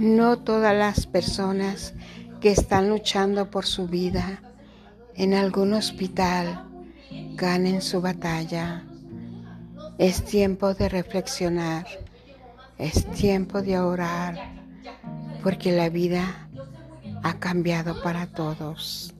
No todas las personas que están luchando por su vida en algún hospital ganen su batalla. Es tiempo de reflexionar, es tiempo de orar, porque la vida ha cambiado para todos.